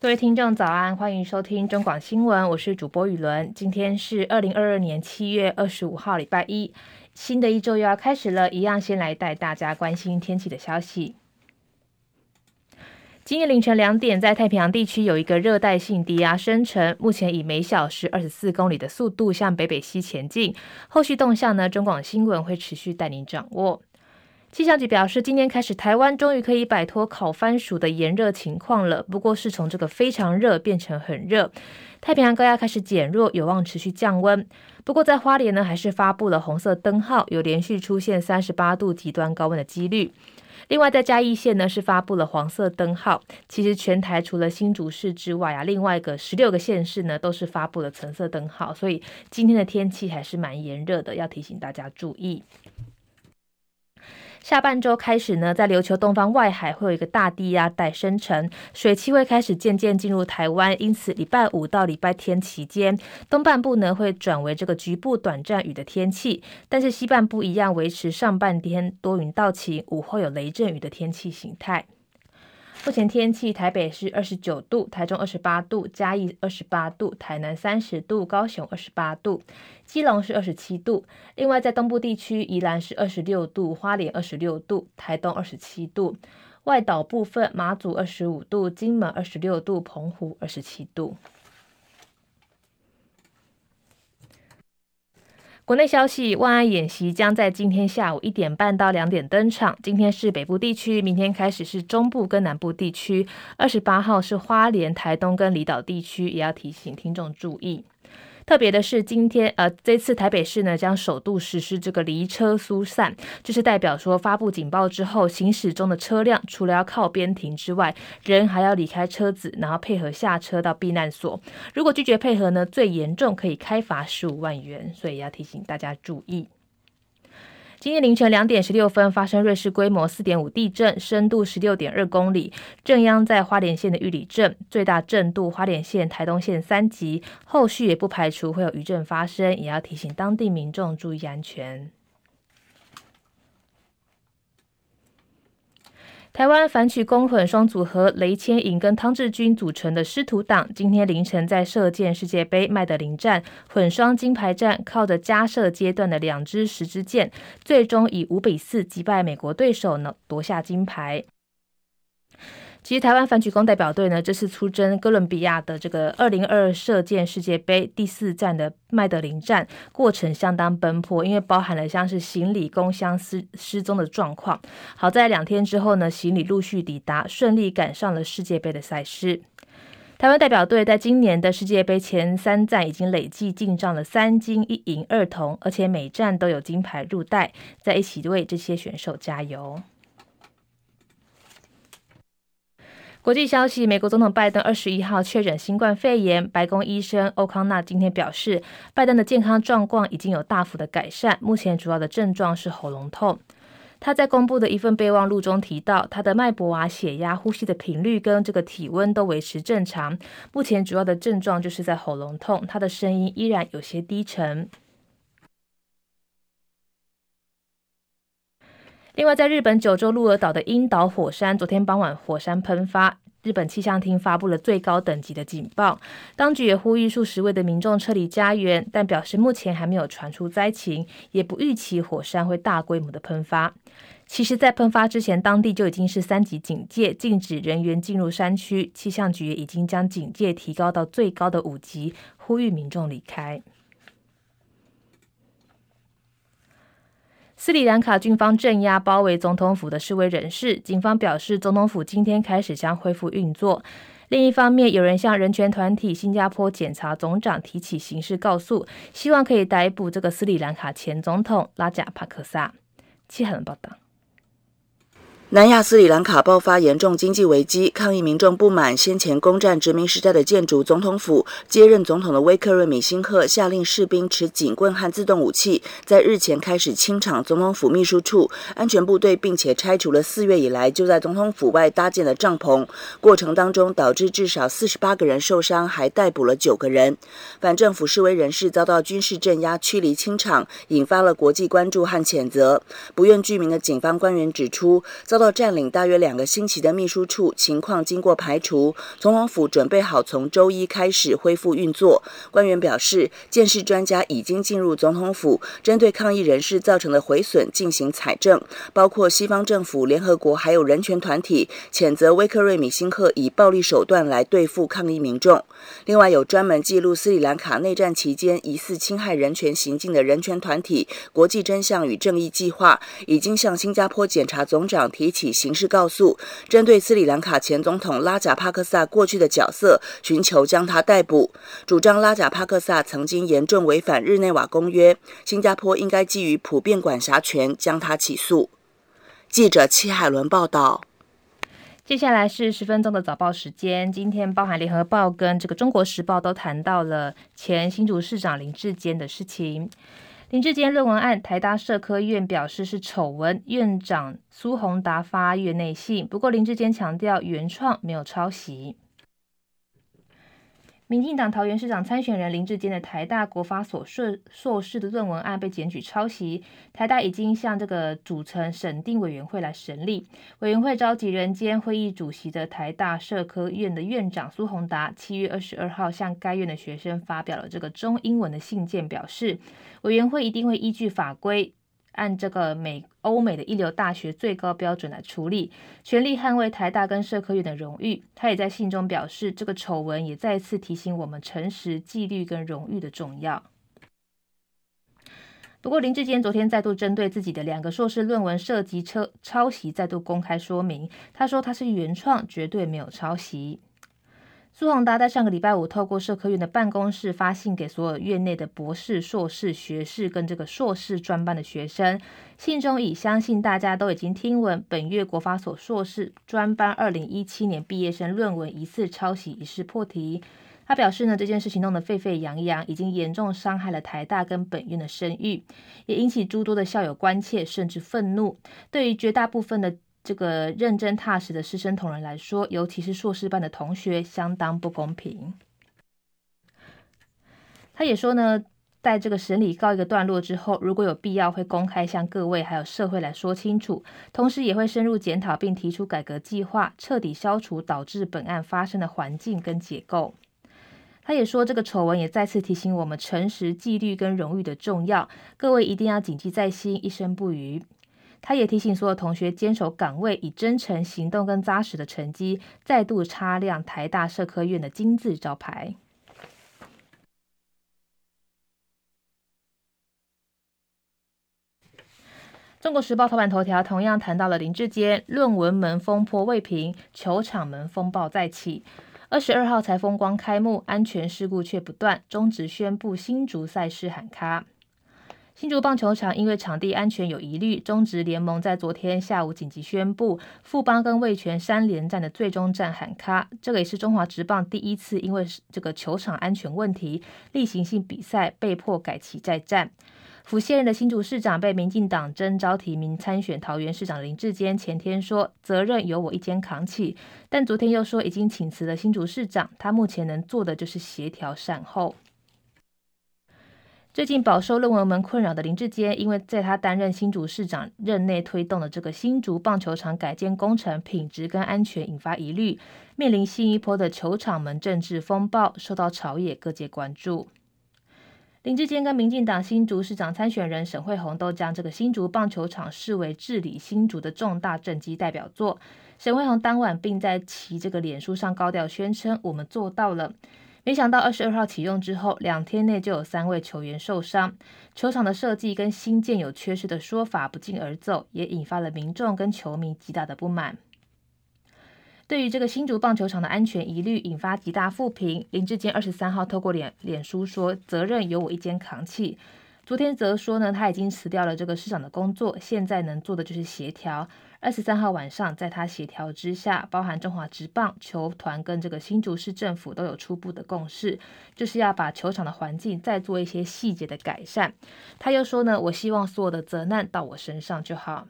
各位听众早安，欢迎收听中广新闻，我是主播雨伦。今天是二零二二年七月二十五号，礼拜一，新的一周又要开始了。一样先来带大家关心天气的消息。今天凌晨两点，在太平洋地区有一个热带性低压生成，目前以每小时二十四公里的速度向北北西前进。后续动向呢，中广新闻会持续带您掌握。气象局表示，今天开始，台湾终于可以摆脱烤番薯的炎热情况了。不过，是从这个非常热变成很热，太平洋高压开始减弱，有望持续降温。不过，在花莲呢，还是发布了红色灯号，有连续出现三十八度极端高温的几率。另外，在嘉义县呢，是发布了黄色灯号。其实，全台除了新竹市之外啊，另外一个十六个县市呢，都是发布了橙色灯号。所以，今天的天气还是蛮炎热的，要提醒大家注意。下半周开始呢，在琉球东方外海会有一个大低压带生成，水汽会开始渐渐进入台湾，因此礼拜五到礼拜天期间，东半部呢会转为这个局部短暂雨的天气，但是西半部一样维持上半天多云到晴，午后有雷阵雨的天气形态。目前天气：台北是二十九度，台中二十八度，嘉义二十八度，台南三十度，高雄二十八度，基隆是二十七度。另外，在东部地区，宜兰是二十六度，花莲二十六度，台东二十七度。外岛部分，马祖二十五度，金门二十六度，澎湖二十七度。国内消息：万安演习将在今天下午一点半到两点登场。今天是北部地区，明天开始是中部跟南部地区。二十八号是花莲、台东跟离岛地区，也要提醒听众注意。特别的是，今天呃，这次台北市呢将首度实施这个离车疏散，就是代表说发布警报之后，行驶中的车辆除了要靠边停之外，人还要离开车子，然后配合下车到避难所。如果拒绝配合呢，最严重可以开罚十五万元，所以要提醒大家注意。今天凌晨两点十六分发生瑞士规模四点五地震，深度十六点二公里，震央在花莲县的玉里镇，最大震度花莲县、台东县三级。后续也不排除会有余震发生，也要提醒当地民众注意安全。台湾反曲弓混双组合雷千莹跟汤志军组成的师徒党，今天凌晨在射箭世界杯麦德林站混双金牌战，靠着加射阶段的两支十支箭，最终以五比四击败美国对手，呢夺下金牌。其实台湾反曲弓代表队呢，这次出征哥伦比亚的这个二零二二射箭世界杯第四站的麦德林站，过程相当奔波，因为包含了像是行李、公箱失失踪的状况。好在两天之后呢，行李陆续抵达，顺利赶上了世界杯的赛事。台湾代表队在今年的世界杯前三站已经累计进账了三金一银二铜，而且每站都有金牌入袋，在一起为这些选手加油。国际消息：美国总统拜登二十一号确诊新冠肺炎，白宫医生欧康纳今天表示，拜登的健康状况已经有大幅的改善，目前主要的症状是喉咙痛。他在公布的一份备忘录中提到，他的脉搏啊、血压、呼吸的频率跟这个体温都维持正常，目前主要的症状就是在喉咙痛，他的声音依然有些低沉。另外，在日本九州鹿儿岛的樱岛火山，昨天傍晚火山喷发，日本气象厅发布了最高等级的警报。当局也呼吁数十位的民众撤离家园，但表示目前还没有传出灾情，也不预期火山会大规模的喷发。其实，在喷发之前，当地就已经是三级警戒，禁止人员进入山区。气象局已经将警戒提高到最高的五级，呼吁民众离开。斯里兰卡军方镇压包围总统府的示威人士，警方表示，总统府今天开始将恢复运作。另一方面，有人向人权团体新加坡检察总长提起刑事告诉，希望可以逮捕这个斯里兰卡前总统拉贾帕克萨。七号报道。南亚斯里兰卡爆发严重经济危机，抗议民众不满先前攻占殖民时代的建筑总统府。接任总统的威克瑞米辛赫下令士兵持警棍和自动武器，在日前开始清场总统府秘书处、安全部队，并且拆除了四月以来就在总统府外搭建的帐篷。过程当中导致至少四十八个人受伤，还逮捕了九个人。反政府示威人士遭到军事镇压、驱离清场，引发了国际关注和谴责。不愿具名的警方官员指出，遭遭到占领大约两个星期的秘书处情况经过排除，总统府准备好从周一开始恢复运作。官员表示，鉴识专家已经进入总统府，针对抗议人士造成的毁损进行采证，包括西方政府、联合国还有人权团体谴责威克瑞米辛赫以暴力手段来对付抗议民众。另外，有专门记录斯里兰卡内战期间疑似侵害人权行径的人权团体国际真相与正义计划，已经向新加坡检察总长提一起刑事告诉，针对斯里兰卡前总统拉贾帕克萨过去的角色，寻求将他逮捕。主张拉贾帕克萨曾经严重违反日内瓦公约，新加坡应该基于普遍管辖权将他起诉。记者戚海伦报道。接下来是十分钟的早报时间。今天，包含联合报跟这个中国时报都谈到了前新竹市长林志坚的事情。林志坚论文案，台大社科院表示是丑闻，院长苏宏达发院内信。不过林志坚强调原创，没有抄袭。民进党桃园市长参选人林志坚的台大国法所硕硕士的论文案被检举抄袭，台大已经向这个组成审定委员会来审理。委员会召集人兼会议主席的台大社科院的院长苏宏达，七月二十二号向该院的学生发表了这个中英文的信件，表示委员会一定会依据法规。按这个美欧美的一流大学最高标准来处理，全力捍卫台大跟社科院的荣誉。他也在信中表示，这个丑闻也再次提醒我们诚实、纪律跟荣誉的重要。不过林志坚昨天再度针对自己的两个硕士论文涉及抄抄袭，再度公开说明，他说他是原创，绝对没有抄袭。苏宏达在上个礼拜五透过社科院的办公室发信给所有院内的博士、硕士、学士跟这个硕士专班的学生，信中以相信大家都已经听闻本月国法所硕士专班二零一七年毕业生论文疑似抄袭一事破题。他表示呢，这件事情弄得沸沸扬扬，已经严重伤害了台大跟本院的声誉，也引起诸多的校友关切甚至愤怒。对于绝大部分的。这个认真踏实的师生同仁来说，尤其是硕士班的同学，相当不公平。他也说呢，在这个审理告一个段落之后，如果有必要，会公开向各位还有社会来说清楚，同时也会深入检讨并提出改革计划，彻底消除导致本案发生的环境跟结构。他也说，这个丑闻也再次提醒我们诚实、纪律跟荣誉的重要，各位一定要谨记在心，一生不渝。他也提醒所有同学坚守岗位，以真诚行动跟扎实的成绩，再度擦亮台大社科院的金字招牌。中国时报头版头条同样谈到了林志坚论文门风波未平，球场门风暴再起。二十二号才风光开幕，安全事故却不断，中职宣布新竹赛事喊卡。新竹棒球场因为场地安全有疑虑，中职联盟在昨天下午紧急宣布，富邦跟味全三连战的最终战喊卡。这个也是中华职棒第一次因为这个球场安全问题，例行性比赛被迫改期再战。府现任的新竹市长被民进党征召提名参选桃园市长林志坚，前天说责任由我一肩扛起，但昨天又说已经请辞了新竹市长，他目前能做的就是协调善后。最近饱受论文门困扰的林志坚，因为在他担任新竹市长任内推动的这个新竹棒球场改建工程品质跟安全引发疑虑，面临新一波的球场门政治风暴，受到朝野各界关注。林志坚跟民进党新竹市长参选人沈慧虹都将这个新竹棒球场视为治理新竹的重大政绩代表作。沈慧虹当晚并在其这个脸书上高调宣称：“我们做到了。”没想到二十二号启用之后，两天内就有三位球员受伤。球场的设计跟新建有缺失的说法不胫而走，也引发了民众跟球迷极大的不满。对于这个新竹棒球场的安全疑虑，引发极大负评。林志坚二十三号透过脸脸书说：“责任由我一肩扛起。”昨天则说呢，他已经辞掉了这个市长的工作，现在能做的就是协调。二十三号晚上，在他协调之下，包含中华职棒球团跟这个新竹市政府都有初步的共识，就是要把球场的环境再做一些细节的改善。他又说呢，我希望所有的责难到我身上就好。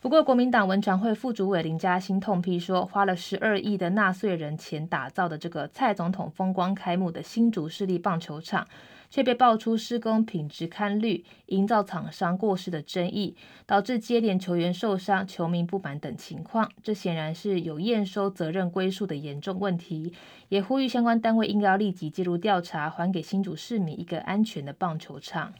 不过，国民党文传会副主委林嘉欣痛批说，花了十二亿的纳税人钱打造的这个蔡总统风光开幕的新竹市立棒球场，却被爆出施工品质堪虑、营造厂商过失的争议，导致接连球员受伤、球迷不满等情况。这显然是有验收责任归属的严重问题，也呼吁相关单位应该要立即介入调查，还给新竹市民一个安全的棒球场。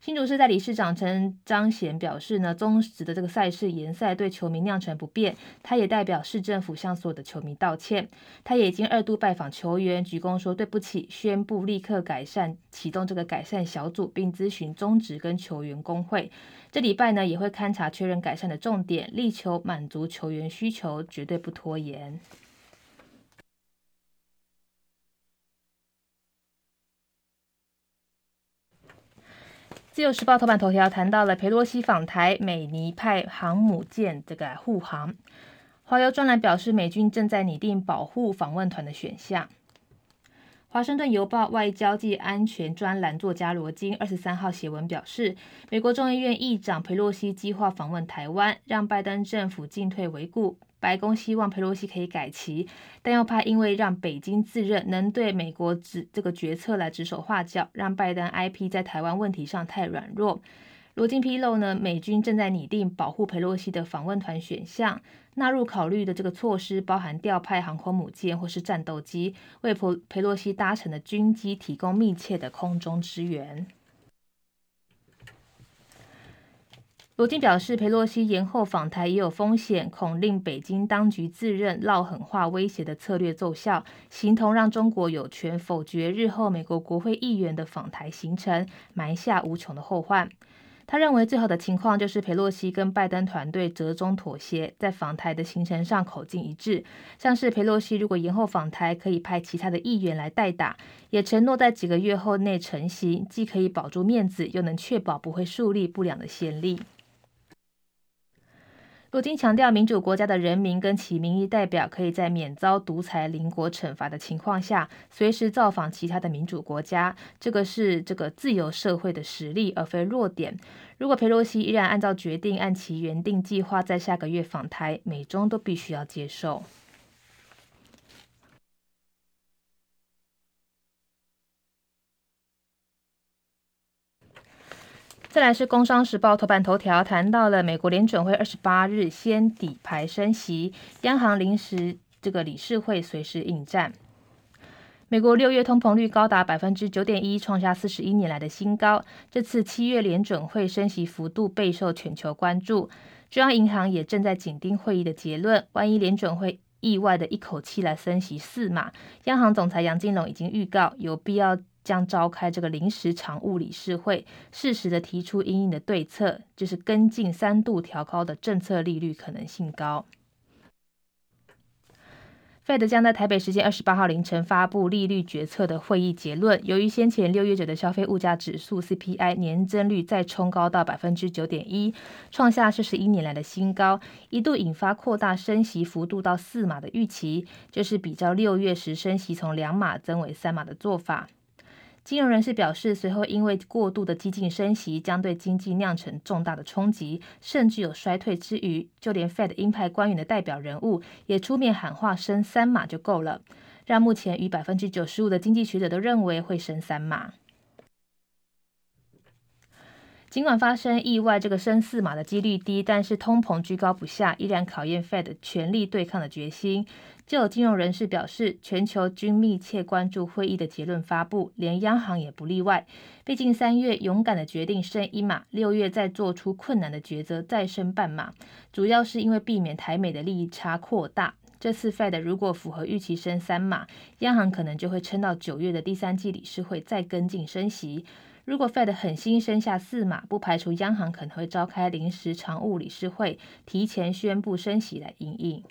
新竹市代理市长陈彰贤表示呢，终止的这个赛事延赛对球迷酿成不便，他也代表市政府向所有的球迷道歉。他也已经二度拜访球员，鞠躬说对不起，宣布立刻改善，启动这个改善小组，并咨询中职跟球员工会。这礼拜呢也会勘察确认改善的重点，力求满足球员需求，绝对不拖延。自由时报头版头条谈到了佩洛西访台，美尼派航母舰这个护航。华邮专栏表示，美军正在拟定保护访问团的选项。华盛顿邮报外交暨安全专栏作家罗金二十三号写文表示，美国众议院议长佩洛西计划访问台湾，让拜登政府进退维谷。白宫希望佩洛西可以改旗，但又怕因为让北京自认能对美国指这个决策来指手画脚，让拜登挨批在台湾问题上太软弱。罗金披露呢，美军正在拟定保护佩洛西的访问团选项，纳入考虑的这个措施包含调派航空母舰或是战斗机，为佩佩洛西搭乘的军机提供密切的空中支援。罗京表示，佩洛西延后访台也有风险，恐令北京当局自认撂狠话威胁的策略奏效，形同让中国有权否决日后美国国会议员的访台行程，埋下无穷的后患。他认为最好的情况就是佩洛西跟拜登团队折中妥协，在访台的行程上口径一致，像是佩洛西如果延后访台，可以派其他的议员来代打，也承诺在几个月后内成行，既可以保住面子，又能确保不会树立不良的先例。普京强调，民主国家的人民跟其民意代表可以在免遭独裁邻国惩罚的情况下，随时造访其他的民主国家。这个是这个自由社会的实力，而非弱点。如果佩洛西依然按照决定，按其原定计划在下个月访台，美中都必须要接受。再来是《工商时报》头版头条，谈到了美国联准会二十八日先底牌升息，央行临时这个理事会随时应战。美国六月通膨率高达百分之九点一，创下四十一年来的新高。这次七月联准会升息幅度备受全球关注，中央银行也正在紧盯会议的结论。万一联准会意外的一口气来升息四码，央行总裁杨金龙已经预告有必要。将召开这个临时常务理事会，适时的提出因应的对策，就是跟进三度调高的政策利率可能性高。Fed 将在台北时间二十八号凌晨发布利率决策的会议结论。由于先前六月九的消费物价指数 CPI 年增率再冲高到百分之九点一，创下四十一年来的新高，一度引发扩大升息幅度到四码的预期，就是比较六月时升息从两码增为三码的做法。金融人士表示，随后因为过度的激进升息，将对经济酿成重大的冲击，甚至有衰退之余。就连 Fed 鹰派官员的代表人物也出面喊话，升三码就够了，让目前逾百分之九十五的经济学者都认为会升三码。尽管发生意外，这个升四码的几率低，但是通膨居高不下，依然考验 Fed 全力对抗的决心。就有金融人士表示，全球均密切关注会议的结论发布，连央行也不例外。毕竟三月勇敢的决定升一码，六月再做出困难的抉择再升半码，主要是因为避免台美的利益差扩大。这次 Fed 如果符合预期升三码，央行可能就会撑到九月的第三季理事会再跟进升息。如果 Fed 狠心升下四码，不排除央行可能会召开临时常务理事会，提前宣布升息来因应。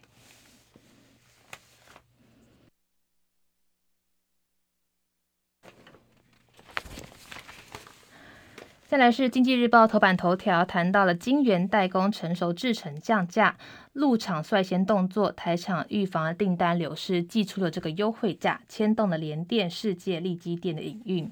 再来是经济日报头版头条，谈到了晶圆代工成熟制程降价，陆厂率先动作，台厂预防了订单流失，祭出了这个优惠价，牵动了联电、世界、力积电的营运。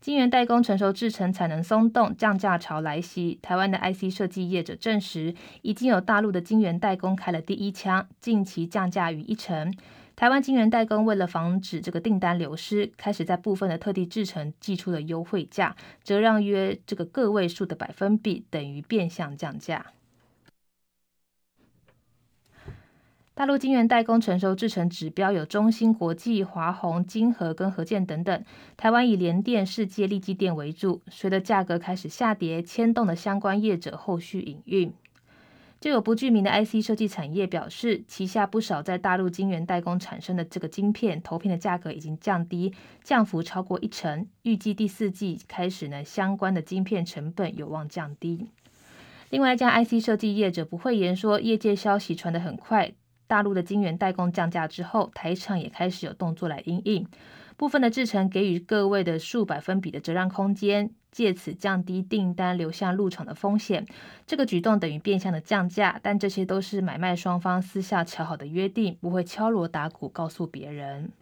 晶圆代工成熟制程产能松动，降价潮来袭。台湾的 IC 设计业者证实，已经有大陆的晶圆代工开了第一枪，近期降价逾一成。台湾晶圆代工为了防止这个订单流失，开始在部分的特地制程寄出了优惠价，折让约这个个位数的百分比，等于变相降价。大陆晶圆代工成熟制程指标有中芯国际、华虹、晶和跟和建等等。台湾以联电、世界、力积电为主。随着价格开始下跌，牵动了相关业者后续营运。就有不具名的 IC 设计产业表示，旗下不少在大陆晶圆代工产生的这个晶片投片的价格已经降低，降幅超过一成。预计第四季开始呢，相关的晶片成本有望降低。另外一家 IC 设计业者不讳言说，业界消息传得很快。大陆的晶圆代工降价之后，台厂也开始有动作来应应，部分的制程给予各位的数百分比的折让空间，借此降低订单流向入场的风险。这个举动等于变相的降价，但这些都是买卖双方私下调好的约定，不会敲锣打鼓告诉别人。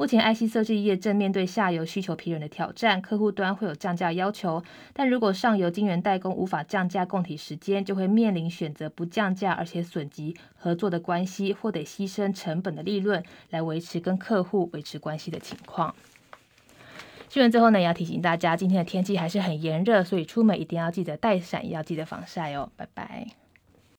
目前，IC 设计业正面对下游需求疲软的挑战，客户端会有降价要求。但如果上游晶圆代工无法降价供体时间，就会面临选择不降价而且损及合作的关系，或得牺牲成本的利润来维持跟客户维持关系的情况。新闻最后呢，也要提醒大家，今天的天气还是很炎热，所以出门一定要记得带伞，也要记得防晒哦。拜拜。